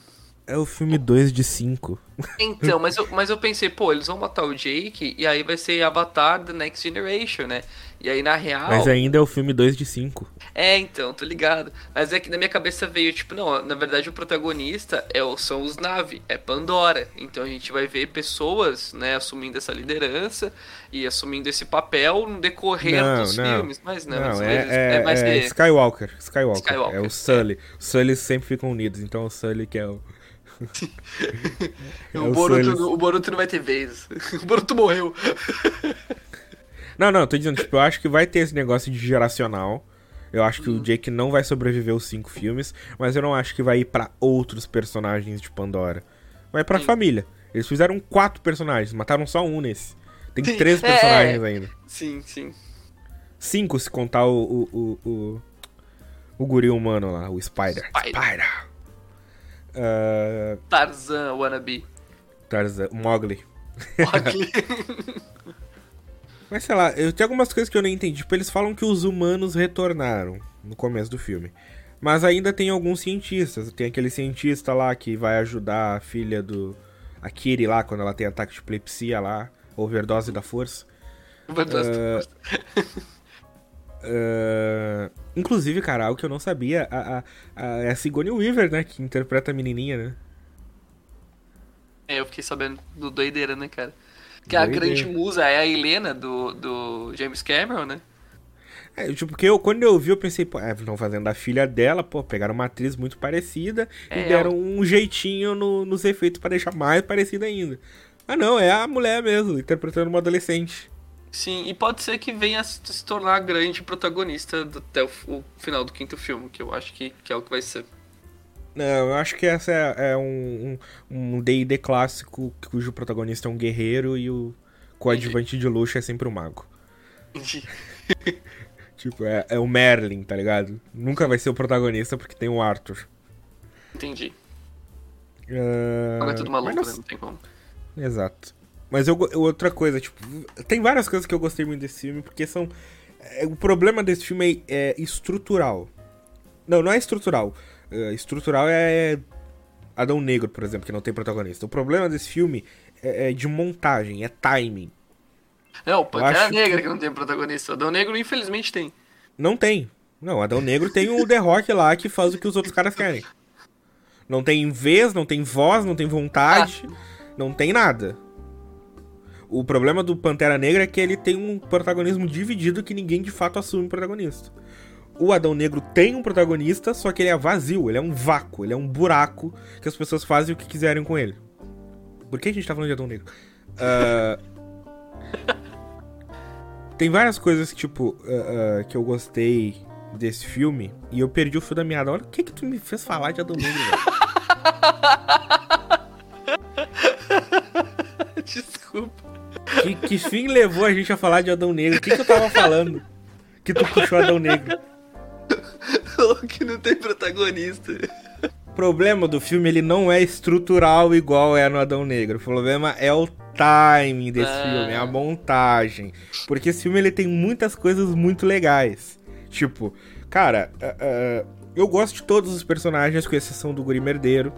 é o filme 2 de 5. [laughs] Então, mas eu, mas eu pensei, pô, eles vão matar o Jake e aí vai ser Avatar The Next Generation, né? E aí, na real. Mas ainda é o filme 2 de 5. É, então, tô ligado. Mas é que na minha cabeça veio, tipo, não, na verdade o protagonista é o, são os Nave, é Pandora. Então a gente vai ver pessoas, né, assumindo essa liderança e assumindo esse papel no decorrer não, dos não, filmes. Mas não, não é, é, é, mais é Skywalker, Skywalker. Skywalker. É o Sully. Os Sully sempre ficam unidos, então o Sully que é o. [laughs] é o, Boruto, o Boruto não vai ter vez. [laughs] O Boruto morreu. Não, não, tô dizendo, tipo, eu acho que vai ter esse negócio de geracional. Eu acho que o Jake não vai sobreviver os cinco filmes, mas eu não acho que vai ir para outros personagens de Pandora. Vai pra Sim. família. Eles fizeram quatro personagens, mataram só um nesse. Tem sim. três é, personagens é, ainda. Sim, sim. Cinco se contar o. o, o, o, o guri humano lá, o Spider. Spider. Spider. Uh... Tarzan, wannabe. Tarzan, Mogli. Mogli. [laughs] Mas sei lá, eu tenho algumas coisas que eu não entendi. Tipo, eles falam que os humanos retornaram no começo do filme. Mas ainda tem alguns cientistas. Tem aquele cientista lá que vai ajudar a filha do. A Kiri lá, quando ela tem ataque de epilepsia lá. Overdose da força. Overdose da força. uh, [laughs] inclusive, cara, algo que eu não sabia, a, a, a, é a Sigourney Weaver, né? Que interpreta a menininha, né? É, eu fiquei sabendo do doideira, né, cara? Que a grande musa é a Helena do, do James Cameron, né? É, tipo, porque eu, quando eu vi, eu pensei, pô, é, estão fazendo a filha dela, pô, pegaram uma atriz muito parecida é, e deram um jeitinho no, nos efeitos para deixar mais parecida ainda. Ah, não, é a mulher mesmo, interpretando uma adolescente. Sim, e pode ser que venha a se tornar a grande protagonista do, até o, o, final do quinto filme, que eu acho que, que é o que vai ser. Não, eu acho que essa é, é um D&D um, um clássico cujo protagonista é um guerreiro e o coadjuvante de luxo é sempre o um mago. [laughs] tipo, é, é o Merlin, tá ligado? Nunca vai ser o protagonista porque tem o Arthur. Entendi. Uh... é tudo maluco, não... né? Não tem como. Exato. Mas eu, outra coisa, tipo, tem várias coisas que eu gostei muito desse filme, porque são. É, o problema desse filme é, é estrutural. Não, não é estrutural. Uh, estrutural é Adão Negro, por exemplo, que não tem protagonista. O problema desse filme é, é de montagem, é timing. Não, o Pantera Negra que... que não tem protagonista. Adão Negro, infelizmente, tem. Não tem. Não, Adão Negro tem o The Rock lá que faz o que os outros caras querem. Não tem vez, não tem voz, não tem vontade, ah. não tem nada. O problema do Pantera Negra é que ele tem um protagonismo dividido que ninguém de fato assume o protagonista o Adão Negro tem um protagonista, só que ele é vazio, ele é um vácuo, ele é um buraco que as pessoas fazem o que quiserem com ele. Por que a gente tá falando de Adão Negro? Uh... [laughs] tem várias coisas tipo, uh, uh, que eu gostei desse filme e eu perdi o fio da meada. Olha o que que tu me fez falar de Adão Negro, velho. [laughs] Desculpa. Que, que fim levou a gente a falar de Adão Negro? O que, que eu tava falando? Que tu puxou Adão Negro? Falou que não tem protagonista. O problema do filme, ele não é estrutural igual é no Adão Negro. O problema é o timing desse ah. filme, é a montagem. Porque esse filme, ele tem muitas coisas muito legais. Tipo, cara, uh, uh, eu gosto de todos os personagens, com exceção do Guri Merdeiro.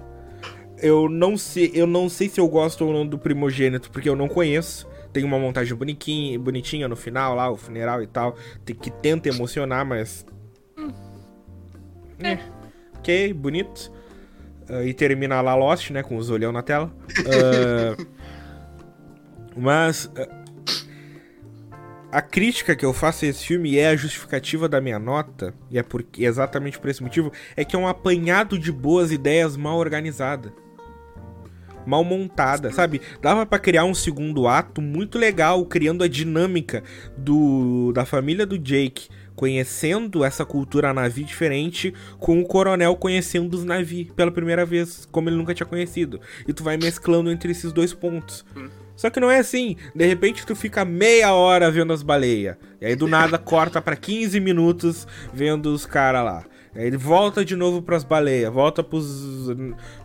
Eu não sei, eu não sei se eu gosto ou não do primogênito, porque eu não conheço. Tem uma montagem bonitinha, bonitinha no final lá, o funeral e tal, que tenta emocionar, mas é. Ok, bonito. Uh, e termina lá Lost, né? Com os olhão na tela. Uh, [laughs] mas. Uh, a crítica que eu faço a esse filme e é a justificativa da minha nota, e é porque exatamente por esse motivo, é que é um apanhado de boas ideias mal organizada. Mal montada, sabe? Dava para criar um segundo ato muito legal, criando a dinâmica do da família do Jake conhecendo essa cultura navi diferente, com o coronel conhecendo os navi pela primeira vez, como ele nunca tinha conhecido. E tu vai mesclando entre esses dois pontos. Hum. Só que não é assim. De repente tu fica meia hora vendo as baleias. E aí do nada corta para 15 minutos vendo os caras lá. Ele volta de novo pras baleias, volta pros,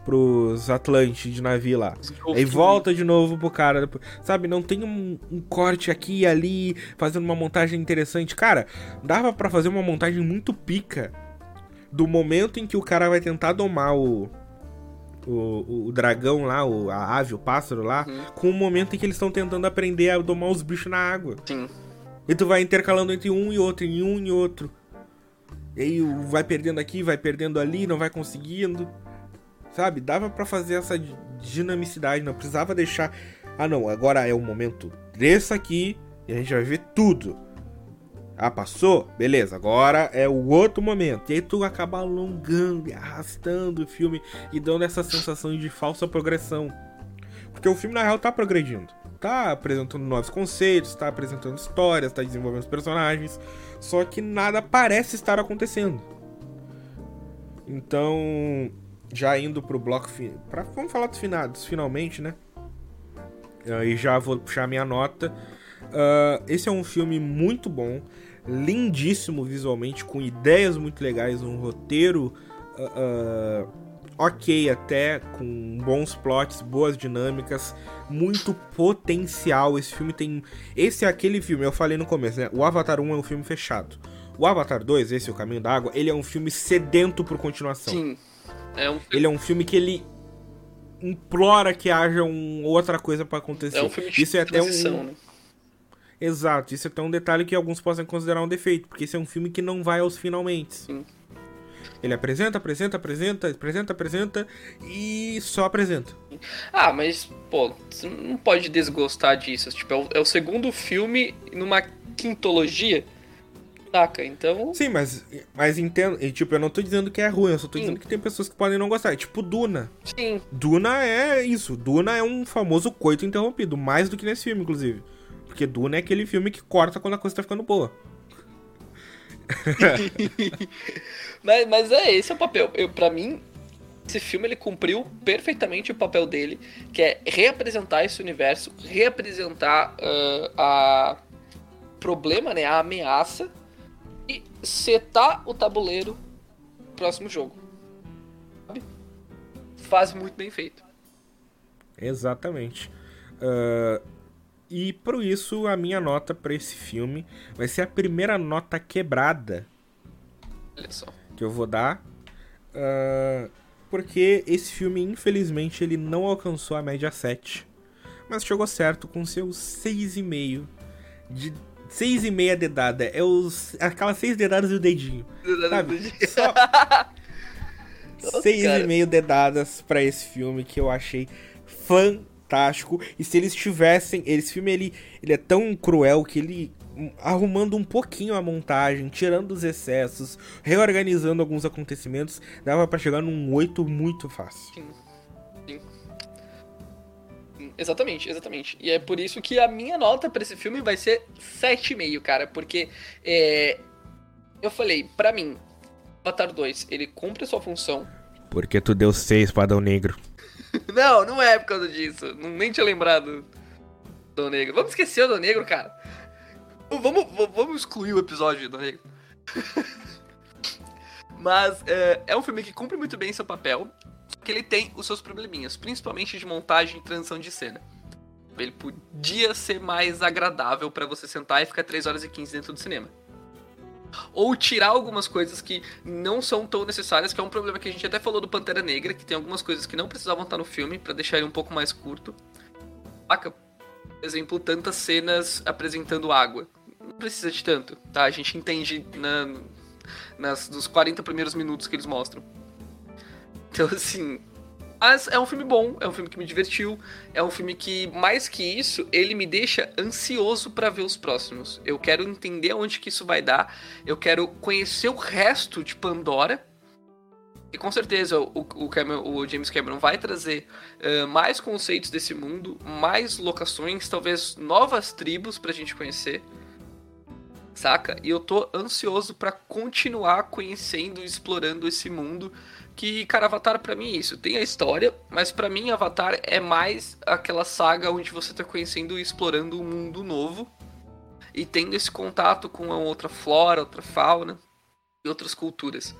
pros Atlantes de navio lá. Aí volta de novo pro cara. Sabe, não tem um, um, corte aqui e ali, fazendo uma montagem interessante. Cara, dava para fazer uma montagem muito pica do momento em que o cara vai tentar domar o. O, o, dragão lá, o, a ave, o pássaro lá, uhum. com o momento em que eles estão tentando aprender a domar os bichos na água. Sim. E tu vai intercalando entre um e outro, em um e outro. E aí vai perdendo aqui, vai perdendo ali, não vai conseguindo. Sabe? Dava para fazer essa dinamicidade, não precisava deixar. Ah, não, agora é o momento desse aqui e a gente vai ver tudo. Ah, passou? Beleza, agora é o outro momento. E aí tu acaba alongando e arrastando o filme e dando essa sensação de falsa progressão. Porque o filme, na real, tá progredindo. Tá apresentando novos conceitos, tá apresentando histórias, tá desenvolvendo os personagens. Só que nada parece estar acontecendo. Então, já indo pro bloco. Pra, vamos falar dos finados, finalmente, né? E já vou puxar minha nota. Uh, esse é um filme muito bom, lindíssimo visualmente, com ideias muito legais, um roteiro uh, uh, ok até, com bons plots, boas dinâmicas, muito potencial. Esse filme tem. Esse é aquele filme, eu falei no começo, né? O Avatar 1 é um filme fechado. O Avatar 2, esse O Caminho da Água, ele é um filme sedento por continuação. Sim. É um... Ele é um filme que ele implora que haja um, outra coisa para acontecer. É um filme de isso é até um né? Exato, isso é até um detalhe que alguns possam considerar um defeito, porque esse é um filme que não vai aos finalmente. Sim. Ele apresenta, apresenta, apresenta, apresenta, apresenta e só apresenta. Ah, mas, pô, você não pode desgostar disso. Tipo, é o, é o segundo filme numa quintologia. Saca? Então. Sim, mas, mas entendo. E, tipo, eu não tô dizendo que é ruim, eu só tô Sim. dizendo que tem pessoas que podem não gostar. É tipo Duna. Sim. Duna é isso. Duna é um famoso coito interrompido, mais do que nesse filme, inclusive. Porque Duna é aquele filme que corta quando a coisa tá ficando boa. [laughs] mas, mas é, esse é o papel. Eu, pra mim, esse filme ele cumpriu perfeitamente o papel dele, que é reapresentar esse universo, reapresentar uh, a problema, né, a ameaça e setar o tabuleiro pro próximo jogo. Sabe? Faz muito bem feito. Exatamente. Uh, e por isso a minha nota para esse filme vai ser a primeira nota quebrada Olha só. que eu vou dar. Uh, porque esse filme, infelizmente, ele não alcançou a média 7. Mas chegou certo com seus 6,5 de 6,5 dedada. É os aquelas 6 dedadas e o dedinho. Sabe? Só [laughs] 6,5 dedadas para esse filme que eu achei fantástico fantástico. E se eles tivessem. Esse filme ele, ele é tão cruel que ele. Arrumando um pouquinho a montagem, tirando os excessos, reorganizando alguns acontecimentos, dava para chegar num 8 muito fácil. Sim. Sim. Exatamente, exatamente. E é por isso que a minha nota para esse filme vai ser 7,5, cara. Porque é, eu falei, para mim, Avatar 2, ele cumpre a sua função. Porque tu deu 6 para Negro. [laughs] não, não é por causa disso. Nem tinha lembrado do Negro. Vamos esquecer o do Negro, cara. Vamos, vamos excluir o episódio do Negro. [laughs] Mas é, é, um filme que cumpre muito bem seu papel, que ele tem os seus probleminhas, principalmente de montagem e transição de cena. Ele podia ser mais agradável para você sentar e ficar 3 horas e 15 dentro do cinema ou tirar algumas coisas que não são tão necessárias, que é um problema que a gente até falou do Pantera Negra, que tem algumas coisas que não precisavam estar no filme para deixar ele um pouco mais curto. Saca? Por exemplo, tantas cenas apresentando água. Não precisa de tanto, tá? A gente entende na, nas, nos 40 primeiros minutos que eles mostram. Então, assim, Mas é um filme bom, é um filme que me divertiu, é um filme que, mais que isso, ele me deixa ansioso para ver os próximos. Eu quero entender onde que isso vai dar, eu quero conhecer o resto de Pandora. E com certeza o, o, Cameron, o James Cameron vai trazer uh, mais conceitos desse mundo, mais locações, talvez novas tribos pra gente conhecer. Saca? E eu tô ansioso para continuar conhecendo e explorando esse mundo que, cara, Avatar para mim é isso. Tem a história, mas para mim Avatar é mais aquela saga onde você tá conhecendo e explorando um mundo novo e tendo esse contato com a outra flora, outra fauna e outras culturas.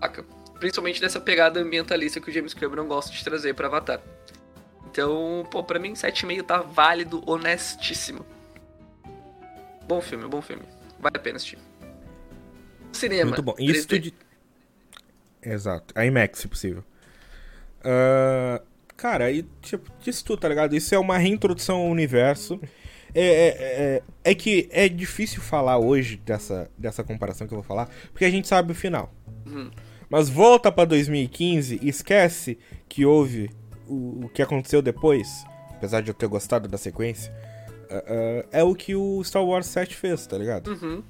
Saca? Principalmente nessa pegada ambientalista que o James Cameron gosta de trazer para Avatar. Então, pô, pra mim 7,5 tá válido, honestíssimo. Bom filme, bom filme. Vale a pena assistir. Cinema. Muito bom. Isso de... Exato. A IMAX, se possível. Uh, cara, e tipo, disso tudo, tá ligado? Isso é uma reintrodução ao universo. É, é, é, é, que é difícil falar hoje dessa, dessa comparação que eu vou falar, porque a gente sabe o final. Uhum. Mas volta pra 2015 e esquece que houve o, o, que aconteceu depois, apesar de eu ter gostado da sequência. Uh, uh, é o que o Star Wars 7 fez, tá ligado? Uhum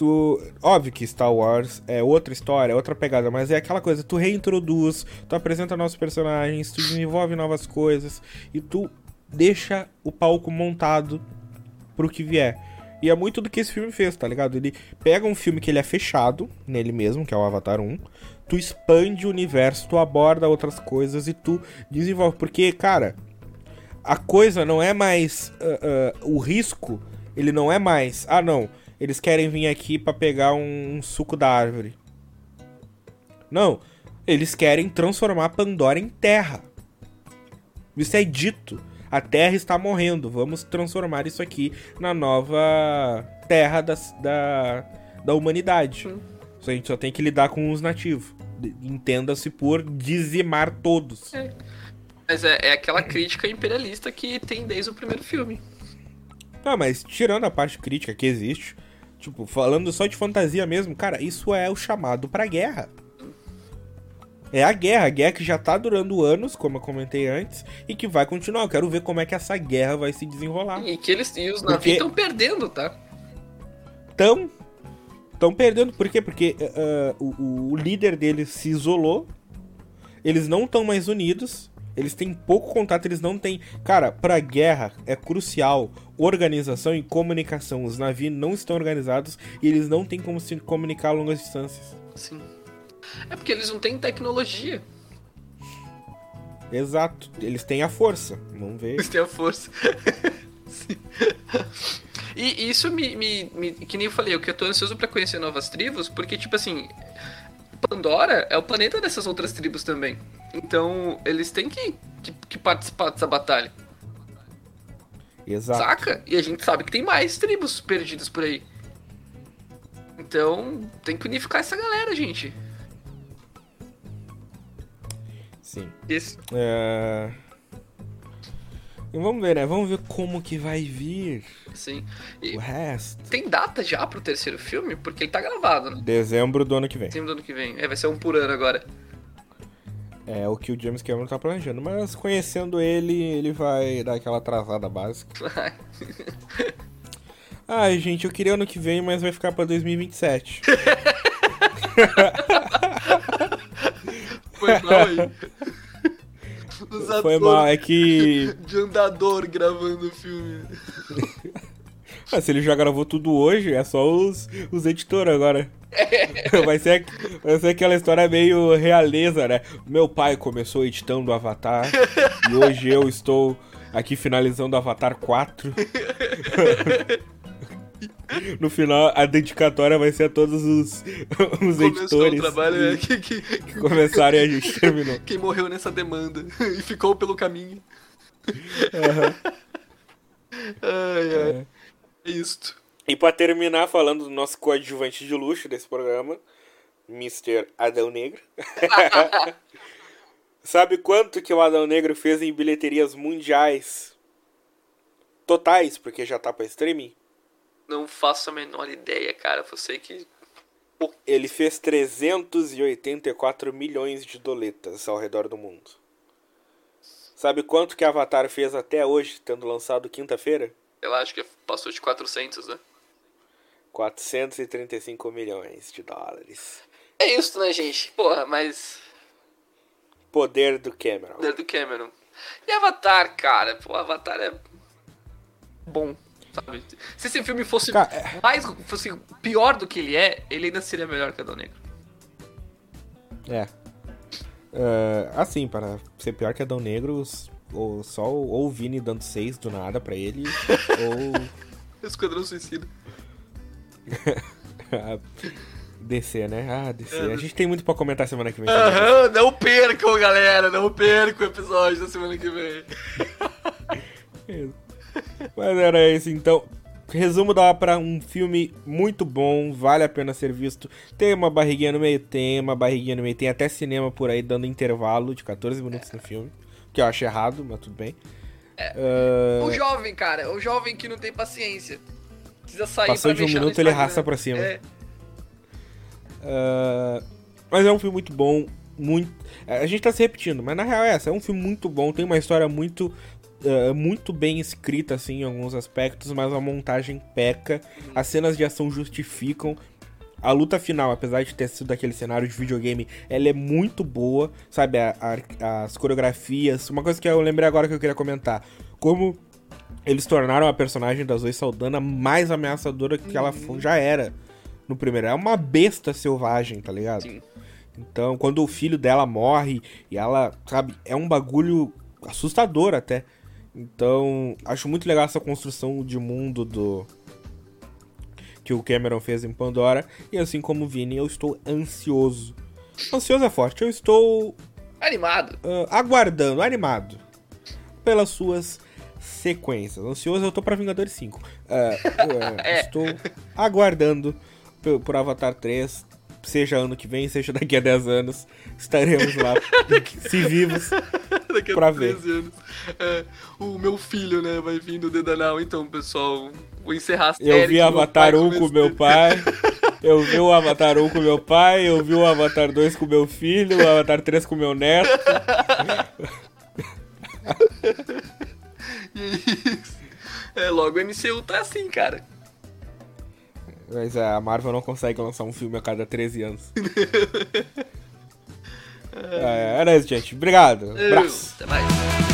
tu. Óbvio que Star Wars é outra história, é outra pegada, mas é aquela coisa, tu reintroduz, tu apresenta novos personagens, tu desenvolve novas coisas e tu deixa o palco montado pro que vier. E é muito do que esse filme fez, tá ligado? Ele pega um filme que ele é fechado nele mesmo, que é o Avatar 1, tu expande o universo, tu aborda outras coisas e tu desenvolve. Porque, cara, a coisa não é mais. Uh, uh, o risco, ele não é mais. Ah, não eles querem vir aqui para pegar um, um, suco da árvore. Não, eles querem transformar Pandora em terra. Isso é dito. A terra está morrendo. Vamos transformar isso aqui na nova terra da, da, da humanidade. Hum. A gente só tem que lidar com os nativos. Entenda-se por dizimar todos. É. Mas é, é aquela crítica imperialista que tem desde o primeiro filme. Não, mas tirando a parte crítica que existe, Tipo, falando só de fantasia mesmo, cara, isso é o chamado pra guerra. É a guerra, a guerra que já tá durando anos, como eu comentei antes, e que vai continuar. Eu quero ver como é que essa guerra vai se desenrolar. E que eles e os navios estão perdendo, tá? Tão. Estão perdendo, por quê? Porque uh, o, o líder deles se isolou, eles não estão mais unidos, eles têm pouco contato, eles não têm. Cara, pra guerra é crucial organização e comunicação. Os navios não estão organizados e eles não têm como se comunicar a longas distâncias. Sim. É porque eles não têm tecnologia. Exato. Eles têm a força. Vamos ver. Eles têm a força. [laughs] Sim. E isso me, me, me, Que nem eu falei, eu que eu tô ansioso pra conhecer novas tribos, porque, tipo assim. Pandora é o planeta dessas outras tribos também. Então, eles têm que, que, que participar dessa batalha. Exato. Saca? E a gente sabe que tem mais tribos perdidas por aí. Então, tem que unificar essa galera, gente. Sim. Esse. É... E vamos ver, né? Vamos ver como que vai vir. Sim. E o resto. Tem data já pro terceiro filme? Porque ele tá gravado, né? Dezembro do ano que vem. Dezembro do ano que vem. É, vai ser um por ano agora. É o que o James Cameron tá planejando. Mas conhecendo ele, ele vai dar aquela atrasada básica. [laughs] Ai, gente, eu queria ano que vem, mas vai ficar pra 2027. Foi mal aí. Os [laughs] Foi mal, é que. [laughs] De andador gravando o filme. Ah, se ele já gravou tudo hoje, é só os, os editores agora. [laughs] vai, ser, vai ser aquela história meio realeza, né? Meu pai começou editando o Avatar [laughs] e hoje eu estou aqui finalizando o Avatar 4. [laughs] No final, a dedicatória vai ser a todos os, os editores o trabalho, é, que, que, que começaram e a gente terminou. Quem morreu nessa demanda e ficou pelo caminho. Uhum. ai, ai. É. é isto. E para terminar, falando do nosso coadjuvante de luxo desse programa, Mr. Adão Negro. [laughs] Sabe quanto que o Adão Negro fez em bilheterias mundiais? Totais, porque já tá pra streaming? Não faço a menor ideia, cara. Você que. Ele fez 384 milhões de doletas ao redor do mundo. Sabe quanto que Avatar fez até hoje, tendo lançado quinta-feira? Eu acho que passou de 400, né? 435 milhões de dólares. É isso, né, gente? Porra, mas. Poder do Cameron. Poder do Cameron. E Avatar, cara? Pô, Avatar é. bom, sabe? Se esse filme fosse Cara, é- mais. fosse pior do que ele é, ele ainda seria melhor que Adão Negro. É. É, assim, para ser pior que Adão Negro, ou só ou o Vini dando 6 do nada pra ele, [laughs] ou Esquadrão Suicida. [laughs] DC, né? Ah, DC. A gente tem muito pra comentar semana que vem. Aham, não percam, galera. Não percam o episódio da semana que vem. [laughs] Mas era esse, então. Resumo dá pra um filme muito bom, vale a pena ser visto. Tem uma barriguinha no meio, tem uma barriguinha no meio, tem até cinema por aí dando intervalo de 14 minutos no filme. Que eu acho errado, mas tudo bem. Ah, O jovem, cara, o jovem que não tem paciência. Precisa sair Passou de um minuto, ele arrasta pra cima. É. ah, mas é um filme muito bom, muito. A gente tá se repetindo, mas na real é essa, é um filme muito bom, tem uma história muito. ah, muito bem escrita, assim, em alguns aspectos, mas a montagem peca, as cenas de ação justificam. A luta final, apesar de ter sido daquele cenário de videogame, ela é muito boa, sabe? A- a- as coreografias. Uma coisa que eu lembrei agora que eu queria comentar: como eles tornaram a personagem da Zoe Saldana mais ameaçadora que ela fo- já era no primeiro. É uma besta selvagem, tá ligado? Sim. Então, quando o filho dela morre e ela, sabe, é um bagulho assustador até. Então, acho muito legal essa construção de mundo do que o Cameron fez em Pandora. E assim como o Vini, eu estou ansioso. Ansioso é forte, eu estou Animado. ah, aguardando, animado pelas suas sequências. Ansioso eu tô pra Vingadores 5. Ah, ah, É. Estou aguardando por, por Avatar 3. Seja ano que vem, seja daqui a 10 anos. Estaremos lá, [laughs] se vivos. Daqui a Pra 13 anos. É, o meu filho, né, vai vir no Dedanal. Então, pessoal, vou encerrar a série. [laughs] Eu vi Avatar pai 1 com meu pai. Eu vi o Avatar 1 com meu pai. Eu vi o Avatar 2 com meu filho. O Avatar 3 com meu neto. [laughs] É. É, logo o MCU tá assim, cara. Mas a Marvel não consegue lançar um filme a cada 13 anos. [laughs] É, era isso, gente. Obrigado. Abraço. Até mais.